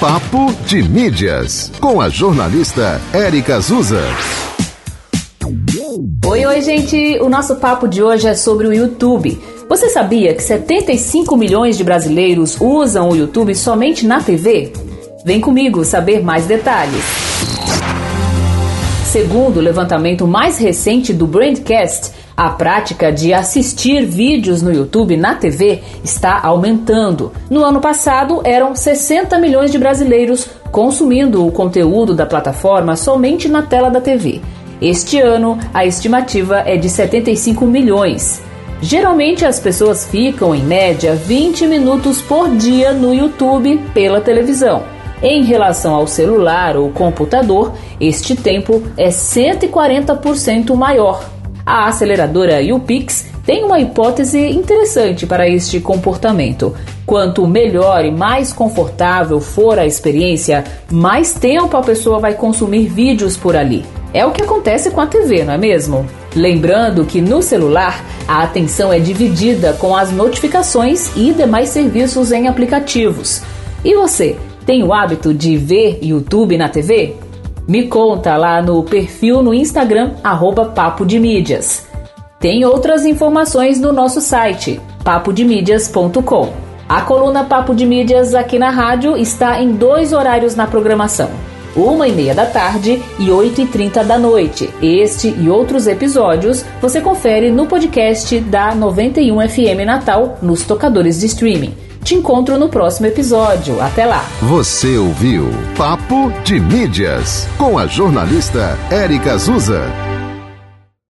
Papo de Mídias, com a jornalista Érica Azusa. Oi, oi, gente! O nosso papo de hoje é sobre o YouTube. Você sabia que 75 milhões de brasileiros usam o YouTube somente na TV? Vem comigo saber mais detalhes. Segundo o levantamento mais recente do Brandcast, a prática de assistir vídeos no YouTube na TV está aumentando. No ano passado, eram 60 milhões de brasileiros consumindo o conteúdo da plataforma somente na tela da TV. Este ano, a estimativa é de 75 milhões. Geralmente as pessoas ficam em média 20 minutos por dia no YouTube pela televisão. Em relação ao celular ou computador, este tempo é 140% maior. A aceleradora UPix tem uma hipótese interessante para este comportamento. Quanto melhor e mais confortável for a experiência, mais tempo a pessoa vai consumir vídeos por ali. É o que acontece com a TV, não é mesmo? Lembrando que no celular a atenção é dividida com as notificações e demais serviços em aplicativos. E você, tem o hábito de ver YouTube na TV? Me conta lá no perfil no Instagram, arroba Papo de Mídias. Tem outras informações no nosso site, papodemídias.com. A coluna Papo de Mídias aqui na rádio está em dois horários na programação. Uma e meia da tarde e oito e trinta da noite. Este e outros episódios você confere no podcast da 91 FM Natal nos tocadores de streaming. Te encontro no próximo episódio. Até lá. Você ouviu Papo de Mídias com a jornalista Érica Azusa.